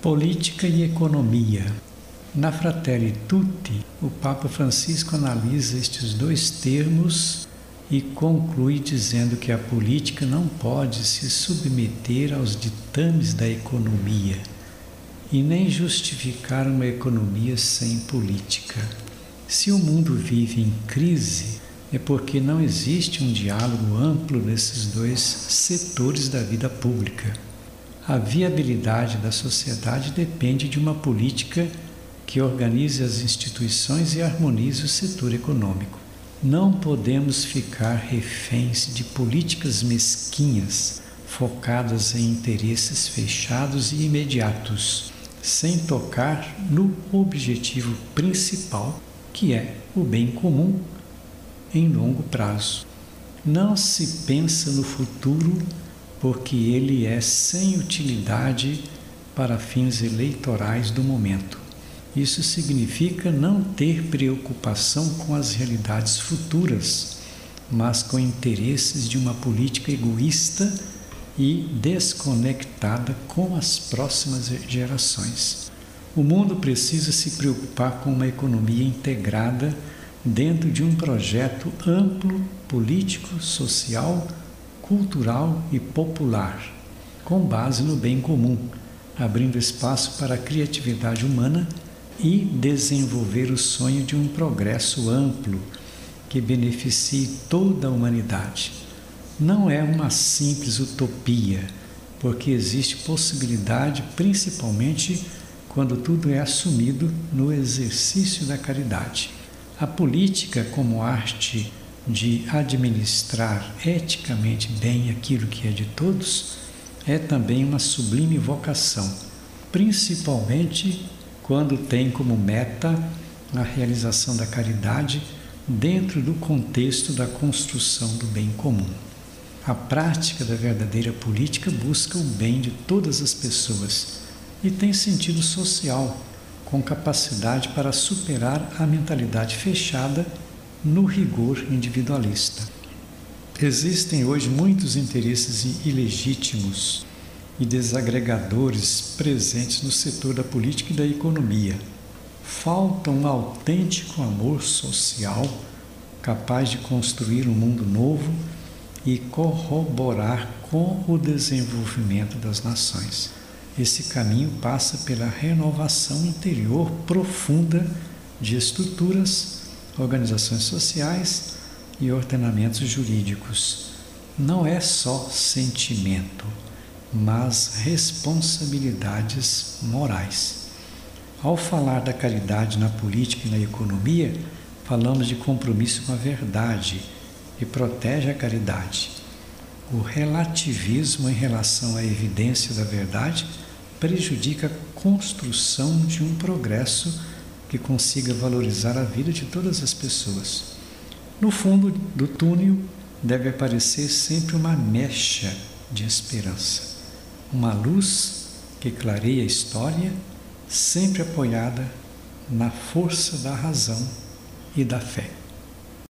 Política e economia. Na Fratelli Tutti, o Papa Francisco analisa estes dois termos e conclui dizendo que a política não pode se submeter aos ditames da economia e nem justificar uma economia sem política. Se o mundo vive em crise, é porque não existe um diálogo amplo nesses dois setores da vida pública. A viabilidade da sociedade depende de uma política que organize as instituições e harmonize o setor econômico. Não podemos ficar reféns de políticas mesquinhas, focadas em interesses fechados e imediatos, sem tocar no objetivo principal, que é o bem comum em longo prazo. Não se pensa no futuro porque ele é sem utilidade para fins eleitorais do momento. Isso significa não ter preocupação com as realidades futuras, mas com interesses de uma política egoísta e desconectada com as próximas gerações. O mundo precisa se preocupar com uma economia integrada dentro de um projeto amplo, político, social, cultural e popular, com base no bem comum, abrindo espaço para a criatividade humana e desenvolver o sonho de um progresso amplo que beneficie toda a humanidade. Não é uma simples utopia, porque existe possibilidade, principalmente quando tudo é assumido no exercício da caridade. A política, como arte de administrar eticamente bem aquilo que é de todos, é também uma sublime vocação, principalmente quando tem como meta a realização da caridade dentro do contexto da construção do bem comum. A prática da verdadeira política busca o bem de todas as pessoas e tem sentido social, com capacidade para superar a mentalidade fechada no rigor individualista. Existem hoje muitos interesses ilegítimos e desagregadores presentes no setor da política e da economia. Falta um autêntico amor social capaz de construir um mundo novo e corroborar com o desenvolvimento das nações. Esse caminho passa pela renovação interior profunda de estruturas, organizações sociais e ordenamentos jurídicos. Não é só sentimento mas responsabilidades morais. Ao falar da caridade na política e na economia, falamos de compromisso com a verdade e protege a caridade. O relativismo em relação à evidência da verdade prejudica a construção de um progresso que consiga valorizar a vida de todas as pessoas. No fundo do túnel deve aparecer sempre uma mecha de esperança uma luz que clareia a história, sempre apoiada na força da razão e da fé.